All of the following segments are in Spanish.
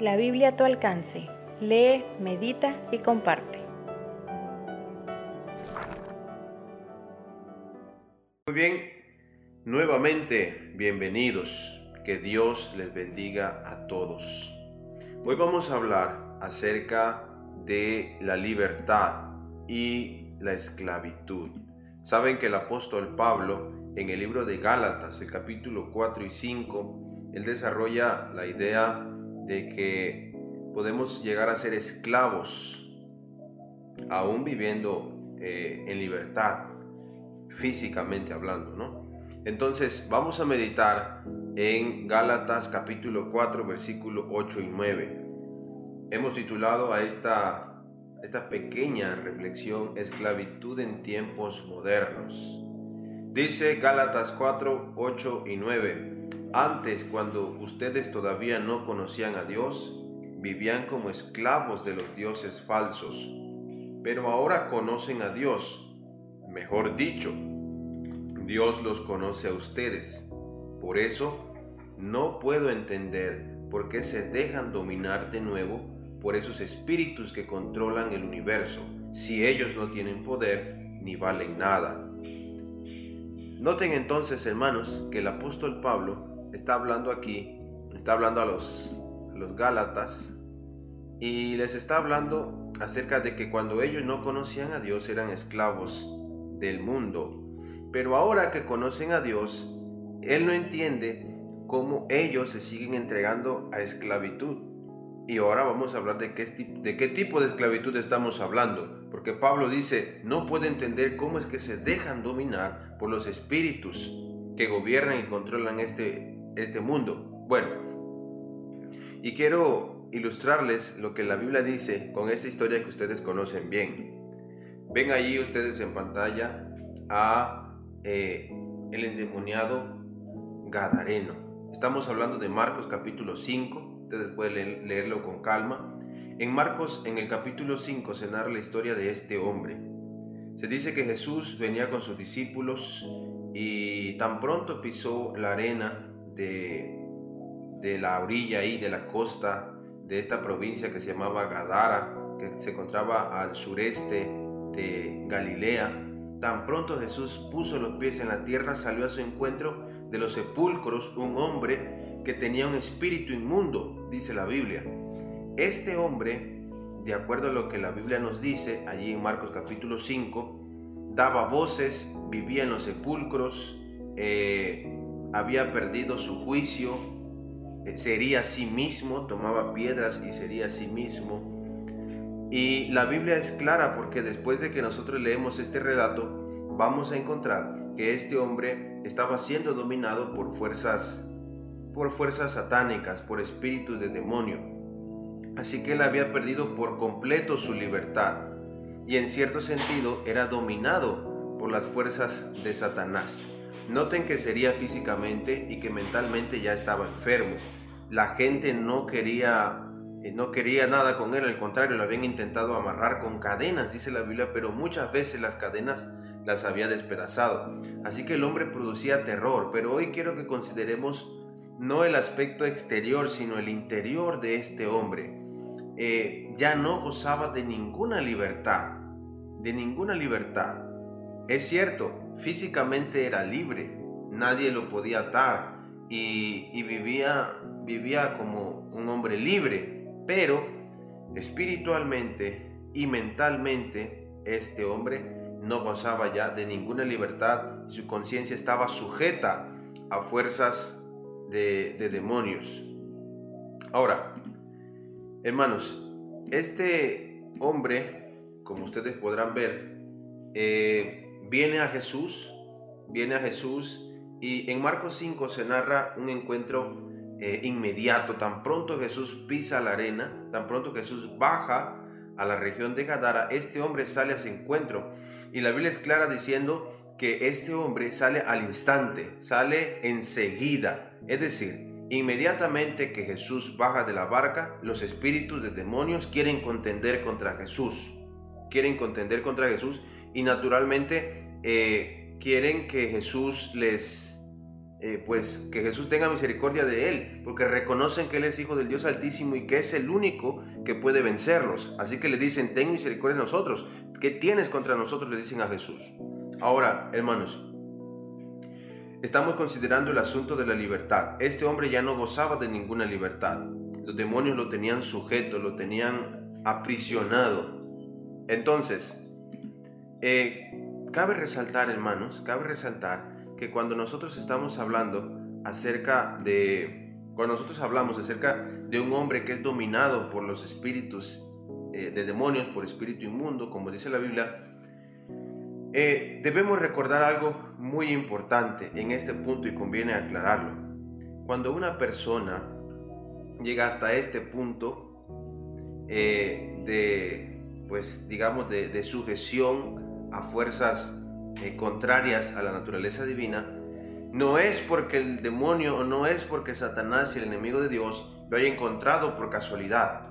La Biblia a tu alcance. Lee, medita y comparte. Muy bien, nuevamente bienvenidos. Que Dios les bendiga a todos. Hoy vamos a hablar acerca de la libertad y la esclavitud. Saben que el apóstol Pablo en el libro de Gálatas, el capítulo 4 y 5, él desarrolla la idea de que podemos llegar a ser esclavos, aún viviendo eh, en libertad, físicamente hablando, ¿no? Entonces vamos a meditar en Gálatas capítulo 4, versículo 8 y 9. Hemos titulado a esta, esta pequeña reflexión Esclavitud en tiempos modernos. Dice Gálatas 4, 8 y 9. Antes, cuando ustedes todavía no conocían a Dios, vivían como esclavos de los dioses falsos. Pero ahora conocen a Dios. Mejor dicho, Dios los conoce a ustedes. Por eso, no puedo entender por qué se dejan dominar de nuevo por esos espíritus que controlan el universo, si ellos no tienen poder ni valen nada. Noten entonces, hermanos, que el apóstol Pablo está hablando aquí, está hablando a los, los Gálatas y les está hablando acerca de que cuando ellos no conocían a Dios eran esclavos del mundo. Pero ahora que conocen a Dios, Él no entiende cómo ellos se siguen entregando a esclavitud. Y ahora vamos a hablar de qué, de qué tipo de esclavitud estamos hablando. Porque Pablo dice, no puede entender cómo es que se dejan dominar por los espíritus que gobiernan y controlan este, este mundo. Bueno, y quiero ilustrarles lo que la Biblia dice con esta historia que ustedes conocen bien. Ven allí ustedes en pantalla a eh, el endemoniado Gadareno. Estamos hablando de Marcos capítulo 5, ustedes pueden leerlo con calma. En Marcos, en el capítulo 5, se narra la historia de este hombre. Se dice que Jesús venía con sus discípulos y tan pronto pisó la arena de, de la orilla y de la costa de esta provincia que se llamaba Gadara, que se encontraba al sureste de Galilea. Tan pronto Jesús puso los pies en la tierra, salió a su encuentro de los sepulcros un hombre que tenía un espíritu inmundo, dice la Biblia. Este hombre, de acuerdo a lo que la Biblia nos dice allí en Marcos capítulo 5, daba voces, vivía en los sepulcros, eh, había perdido su juicio, eh, sería a sí mismo, tomaba piedras y sería a sí mismo. Y la Biblia es clara porque después de que nosotros leemos este relato, vamos a encontrar que este hombre estaba siendo dominado por fuerzas por fuerzas satánicas, por espíritus de demonio. Así que él había perdido por completo su libertad y en cierto sentido era dominado por las fuerzas de Satanás. Noten que sería físicamente y que mentalmente ya estaba enfermo. La gente no quería eh, no quería nada con él, al contrario, lo habían intentado amarrar con cadenas, dice la Biblia, pero muchas veces las cadenas las había despedazado. Así que el hombre producía terror, pero hoy quiero que consideremos no el aspecto exterior, sino el interior de este hombre. Eh, ya no gozaba de ninguna libertad, de ninguna libertad. Es cierto, físicamente era libre, nadie lo podía atar y, vivía, vivía como un hombre libre, pero espiritualmente y mentalmente este hombre no gozaba ya de ninguna libertad, su conciencia estaba sujeta a fuerzas de, de demonios. Ahora, Hermanos, este hombre, como ustedes podrán ver, eh, viene a Jesús, viene a Jesús y en Marcos 5 se narra un encuentro eh, inmediato. Tan pronto Jesús pisa la arena, tan pronto Jesús baja a la región de Gadara, este hombre sale a su encuentro. Y la Biblia es clara diciendo que este hombre sale al instante, sale enseguida. Es decir, Inmediatamente que Jesús baja de la barca, los espíritus de demonios quieren contender contra Jesús. Quieren contender contra Jesús y naturalmente eh, quieren que Jesús les, eh, pues que Jesús tenga misericordia de él, porque reconocen que él es hijo del Dios Altísimo y que es el único que puede vencerlos. Así que le dicen, ten misericordia de nosotros. ¿Qué tienes contra nosotros? Le dicen a Jesús. Ahora, hermanos, estamos considerando el asunto de la libertad. Este hombre ya no gozaba de ninguna libertad. Los demonios lo tenían sujeto, lo tenían aprisionado. Entonces, eh, cabe resaltar, hermanos, cabe resaltar que cuando nosotros estamos hablando acerca de, cuando nosotros hablamos acerca de un hombre que es dominado por los espíritus eh, de demonios, por espíritu inmundo, como dice la Biblia, eh, debemos recordar algo muy importante en este punto y conviene aclararlo. Cuando una persona llega hasta este punto de, pues digamos, de, sujeción a fuerzas eh, contrarias a la naturaleza divina, no es porque el demonio o no es porque Satanás y el enemigo de Dios lo haya encontrado por casualidad.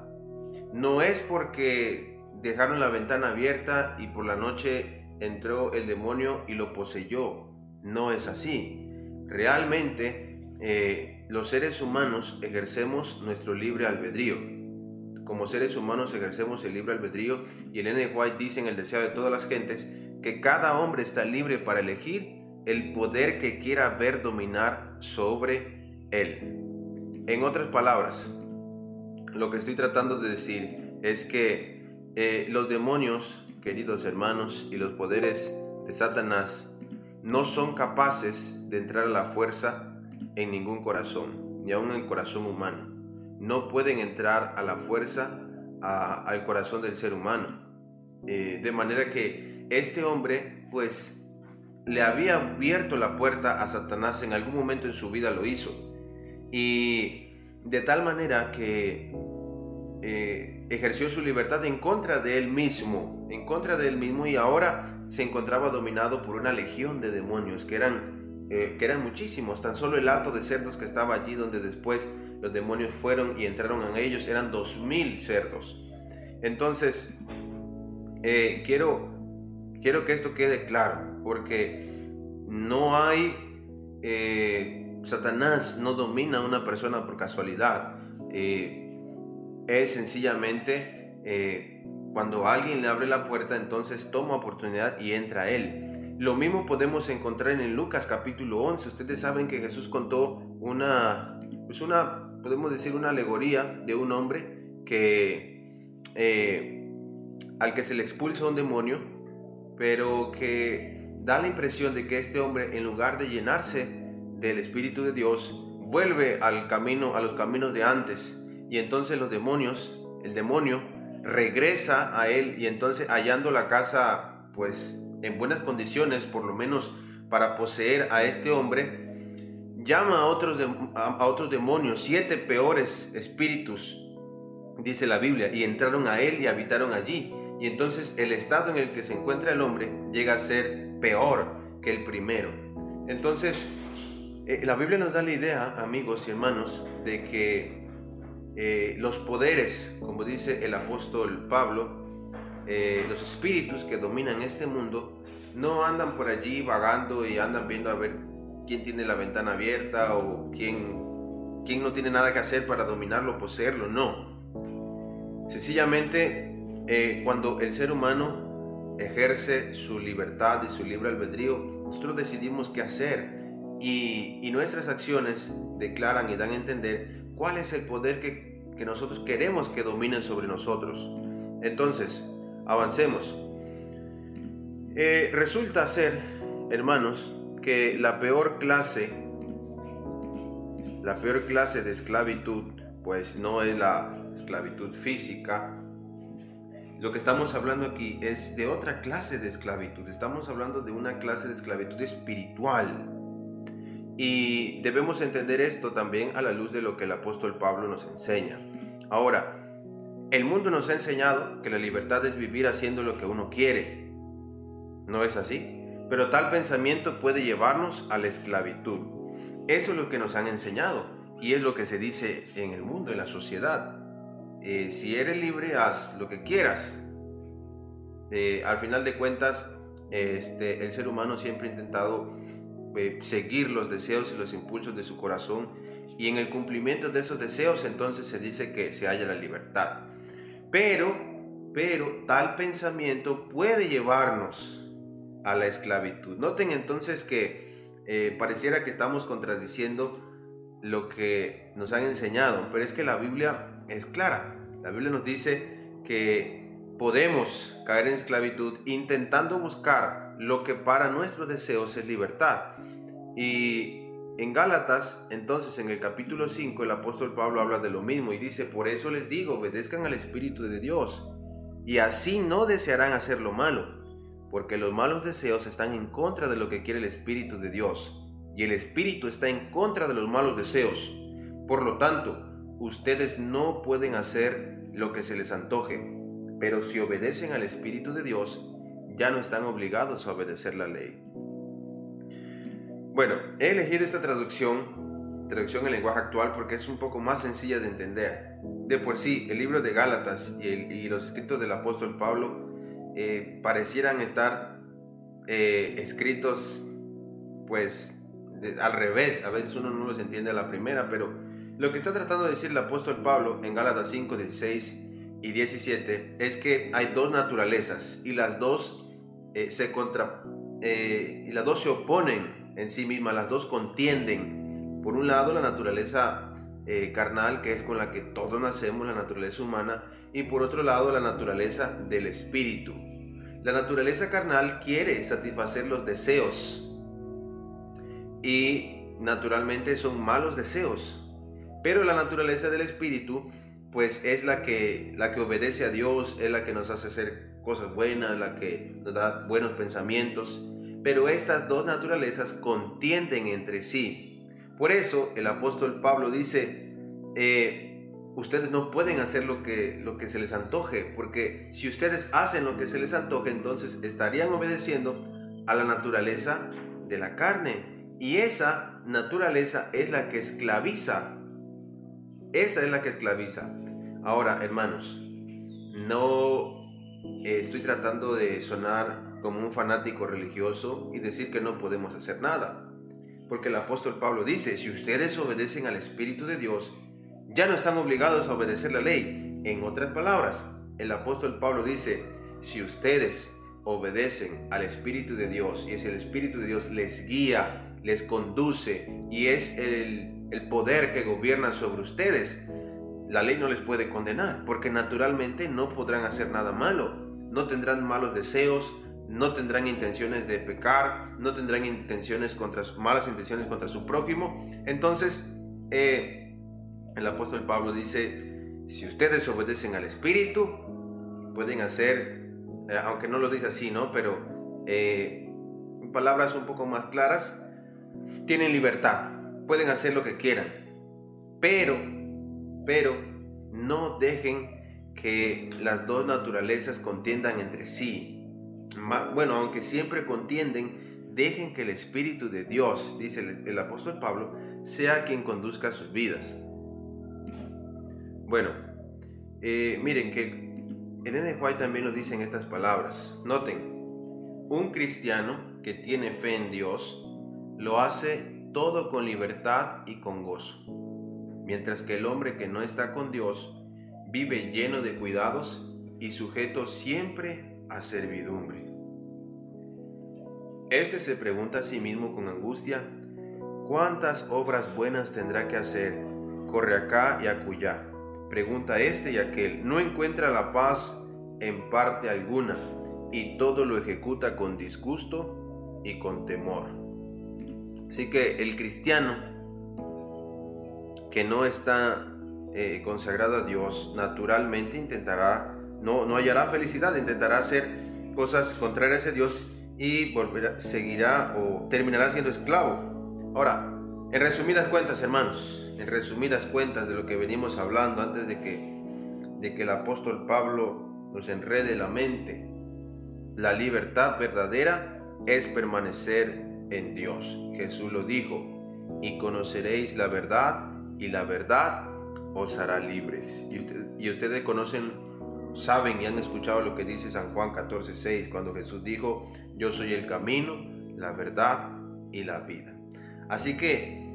No es porque dejaron la ventana abierta y por la noche entró el demonio y lo poseyó. No es así. Realmente eh, los seres humanos ejercemos nuestro libre albedrío. Como seres humanos ejercemos el libre albedrío y Elena White dice en El deseo de todas las gentes que cada hombre está libre para elegir el poder que quiera ver dominar sobre él. En otras palabras, lo que estoy tratando de decir es que eh, los demonios queridos hermanos, y los poderes de Satanás no son capaces de entrar a la fuerza en ningún corazón, ni aun en el corazón humano. No pueden entrar a la fuerza al corazón del ser humano. Eh, de manera que este hombre, pues, le había abierto la puerta a Satanás en algún momento en su vida lo hizo. Y de tal manera que eh, ejerció su libertad en contra de él mismo, en contra de él mismo y ahora se encontraba dominado por una legión de demonios que eran, eh, que eran muchísimos. Tan solo el hato de cerdos que estaba allí donde después los demonios fueron y entraron en ellos eran dos mil cerdos. Entonces, eh, quiero, quiero que esto quede claro, porque no hay, Satanás no domina a una persona por casualidad es sencillamente eh, cuando alguien le abre la puerta, entonces toma oportunidad y entra a él. Lo mismo podemos encontrar en Lucas capítulo 11. Ustedes saben que Jesús contó una, pues una, podemos decir, una alegoría de un hombre que eh, al que se le expulsa un demonio, pero que da la impresión de que este hombre, en lugar de llenarse del Espíritu de Dios, vuelve al camino, a los caminos de antes y entonces los demonios, el demonio regresa a él y entonces hallando la casa pues en buenas condiciones, por lo menos para poseer a este hombre, llama a otros, a otros demonios, siete peores espíritus, dice la Biblia, y entraron a él y habitaron allí. Y entonces el estado en el que se encuentra el hombre llega a ser peor que el primero. Entonces, eh, la Biblia nos da la idea, amigos y hermanos, de que eh, los poderes, como dice el apóstol Pablo, eh, los espíritus que dominan este mundo, no andan por allí vagando y andan viendo a ver quién tiene la ventana abierta o quién, quién no tiene nada que hacer para dominarlo, poseerlo, no. Sencillamente, eh, cuando el ser humano ejerce su libertad y su libre albedrío, nosotros decidimos qué hacer y, y nuestras acciones declaran y dan a entender cuál es el poder que que nosotros queremos que dominen sobre nosotros. Entonces, avancemos. Eh, resulta ser, hermanos, que la peor clase, la peor clase de esclavitud, pues no es la esclavitud física. Lo que estamos hablando aquí es de otra clase de esclavitud. Estamos hablando de una clase de esclavitud espiritual. Y debemos entender esto también a la luz de lo que el apóstol Pablo nos enseña. Ahora, el mundo nos ha enseñado que la libertad es vivir haciendo lo que uno quiere. ¿No es así? Pero tal pensamiento puede llevarnos a la esclavitud. Eso es lo que nos han enseñado y es lo que se dice en el mundo, en la sociedad. Eh, si eres libre, haz lo que quieras. Eh, al final de cuentas, este, el ser humano siempre ha intentado eh, seguir los deseos y los impulsos de su corazón y en el cumplimiento de esos deseos entonces se dice que se halla la libertad. Pero, pero tal pensamiento puede llevarnos a la esclavitud. Noten entonces que eh, pareciera que estamos contradiciendo lo que nos han enseñado, pero es que la Biblia es clara. La Biblia nos dice que podemos caer en esclavitud intentando buscar lo que para nuestros deseos es libertad. Y en Gálatas, entonces en el capítulo 5, el apóstol Pablo habla de lo mismo y dice, por eso les digo, obedezcan al Espíritu de Dios y así no desearán hacer lo malo, porque los malos deseos están en contra de lo que quiere el Espíritu de Dios y el Espíritu está en contra de los malos deseos. Por lo tanto, ustedes no pueden hacer lo que se les antoje, pero si obedecen al Espíritu de Dios, ya no están obligados a obedecer la ley. Bueno, he elegido esta traducción, traducción en lenguaje actual, porque es un poco más sencilla de entender. De por sí, el libro de Gálatas y, los escritos del apóstol Pablo eh, parecieran estar eh, escritos, pues, al revés. A veces uno no los entiende a la primera, pero lo que está tratando de decir el apóstol Pablo en Gálatas 5, 16 y 17 es que hay dos naturalezas y las dos eh, se contra y las dos se oponen en sí misma, las dos contienden. Por un lado, la naturaleza eh, carnal, que es con la que todos nacemos, la naturaleza humana, y por otro lado, la naturaleza del espíritu. La naturaleza carnal quiere satisfacer los deseos y naturalmente son malos deseos, pero la naturaleza del espíritu pues es la que, la que obedece a Dios, es la que nos hace hacer cosas buenas, la que nos da buenos pensamientos. Pero estas dos naturalezas contienden entre sí. Por eso el apóstol Pablo dice, eh, ustedes no pueden hacer lo que, lo que se les antoje, porque si ustedes hacen lo que se les antoje, entonces estarían obedeciendo a la naturaleza de la carne. Y esa naturaleza es la que esclaviza. Esa es la que esclaviza. Ahora, hermanos, no estoy tratando de sonar como un fanático religioso y decir que no podemos hacer nada. Porque el apóstol Pablo dice, si ustedes obedecen al Espíritu de Dios, ya no están obligados a obedecer la ley. En otras palabras, el apóstol Pablo dice, si ustedes obedecen al Espíritu de Dios y es el Espíritu de Dios les guía, les conduce y es el, el poder que gobierna sobre ustedes, la ley no les puede condenar porque naturalmente no podrán hacer nada malo, no tendrán malos deseos, no tendrán intenciones de pecar, no tendrán intenciones contra malas intenciones contra su prójimo. Entonces, eh, el apóstol Pablo dice, si ustedes obedecen al Espíritu, pueden hacer, eh, aunque no lo dice así, ¿no? Pero eh, en palabras un poco más claras, tienen libertad, pueden hacer lo que quieran, pero, pero, no dejen que las dos naturalezas contiendan entre sí bueno, aunque siempre contienden, dejen que el Espíritu de Dios, dice el, apóstol Pablo, sea quien conduzca sus vidas. Bueno, eh, miren que en N. White también nos dicen estas palabras. Noten, un cristiano que tiene fe en Dios lo hace todo con libertad y con gozo, mientras que el hombre que no está con Dios vive lleno de cuidados y sujeto siempre a servidumbre. Este se pregunta a sí mismo con angustia, ¿cuántas obras buenas tendrá que hacer? Corre acá y acullá. Pregunta este y aquel. No encuentra la paz en parte alguna y todo lo ejecuta con disgusto y con temor. Así que el cristiano que no está eh, consagrado a Dios naturalmente intentará, no, no hallará felicidad, intentará hacer cosas contrarias a Dios y volverá, seguirá o terminará siendo esclavo. Ahora, en resumidas cuentas, hermanos, en resumidas cuentas de lo que venimos hablando antes de que, de que el apóstol Pablo nos enrede la mente, la libertad verdadera es permanecer en Dios. Jesús lo dijo, y conoceréis la verdad, y la verdad os hará libres. Y, y ustedes conocen saben y han escuchado lo que dice San Juan 14:6 cuando Jesús dijo, yo soy el camino, la verdad y la vida. Así que,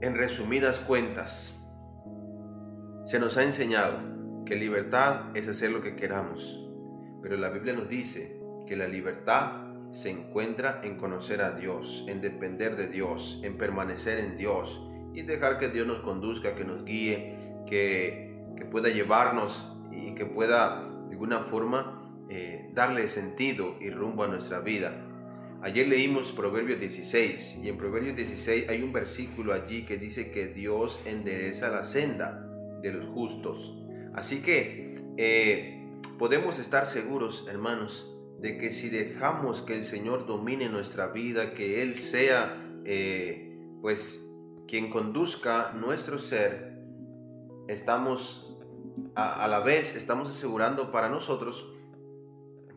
en resumidas cuentas, se nos ha enseñado que libertad es hacer lo que queramos, pero la Biblia nos dice que la libertad se encuentra en conocer a Dios, en depender de Dios, en permanecer en Dios y dejar que Dios nos conduzca, que nos guíe, que, que pueda llevarnos y que pueda de alguna forma eh, darle sentido y rumbo a nuestra vida. Ayer leímos Proverbios 16 y en Proverbios 16 hay un versículo allí que dice que Dios endereza la senda de los justos. Así que eh, podemos estar seguros, hermanos, de que si dejamos que el Señor domine nuestra vida, que Él sea, eh, pues, quien conduzca nuestro ser, estamos a, la vez, estamos asegurando para nosotros,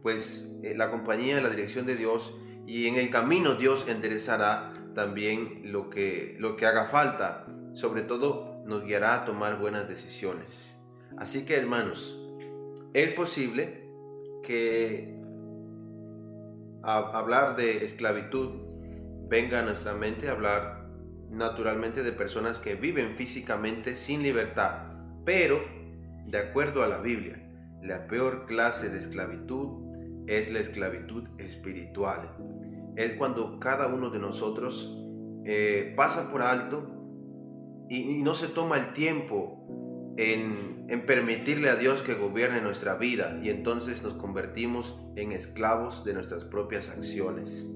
pues, eh, la compañía, la dirección de Dios, y en el camino Dios enderezará también lo que, lo que haga falta. Sobre todo nos guiará a tomar buenas decisiones. Así que hermanos, es posible que hablar de esclavitud venga a nuestra mente, hablar naturalmente de personas que viven físicamente sin libertad, pero de acuerdo a la Biblia, la peor clase de esclavitud es la esclavitud espiritual. Es cuando cada uno de nosotros eh, pasa por alto y, no se toma el tiempo en, en, permitirle a Dios que gobierne nuestra vida y entonces nos convertimos en esclavos de nuestras propias acciones.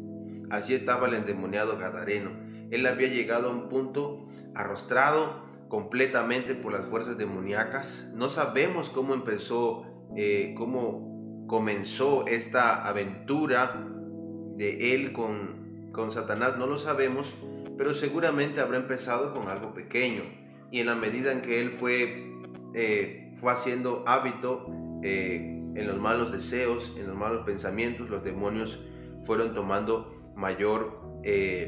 Así estaba el endemoniado Gadareno. Él había llegado a un punto arrostrado completamente por las fuerzas demoníacas. No sabemos cómo empezó, eh, cómo comenzó esta aventura de él con, con Satanás, no lo sabemos, pero seguramente habrá empezado con algo pequeño. Y en la medida en que él fue, eh, fue haciendo hábito eh, en los malos deseos, en los malos pensamientos, los demonios fueron tomando mayor,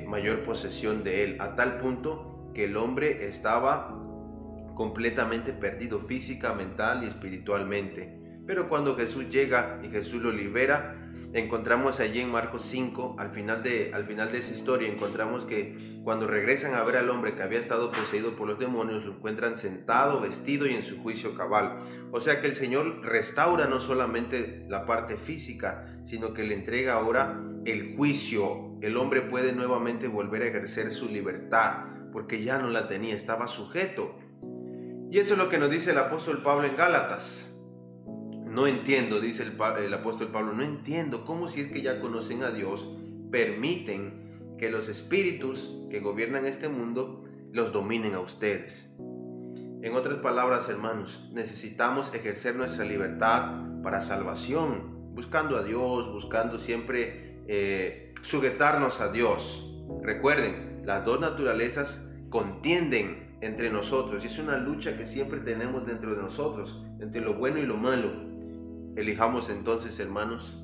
mayor posesión de él, a tal punto que el hombre estaba completamente perdido física, mental y espiritualmente. Pero cuando Jesús llega y Jesús lo libera, encontramos allí en Marcos 5, al final, de, al final de esa historia, encontramos que cuando regresan a ver al hombre que había estado poseído por los demonios, lo encuentran sentado, vestido y en su juicio cabal. O sea que el Señor restaura no solamente la parte física, sino que le entrega ahora el juicio. El hombre puede nuevamente volver a ejercer su libertad, porque ya no la tenía, estaba sujeto. Y eso es lo que nos dice el apóstol Pablo en Gálatas. No entiendo, dice el, apóstol Pablo, no entiendo cómo si es que ya conocen a Dios, permiten que los espíritus que gobiernan este mundo los dominen a ustedes. En otras palabras, hermanos, necesitamos ejercer nuestra libertad para salvación, buscando a Dios, buscando siempre eh, sujetarnos a Dios. Recuerden, las dos naturalezas contienden entre nosotros y es una lucha que siempre tenemos dentro de nosotros, entre lo bueno y lo malo. Elijamos entonces, hermanos,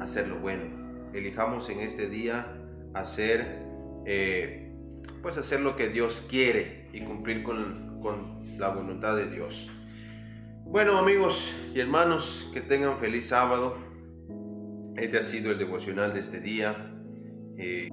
hacer lo bueno. Elijamos en este día hacer, eh, pues hacer lo que Dios quiere y cumplir con, la voluntad de Dios. Bueno, amigos y hermanos, que tengan feliz sábado. Este ha sido el devocional de este día. Eh,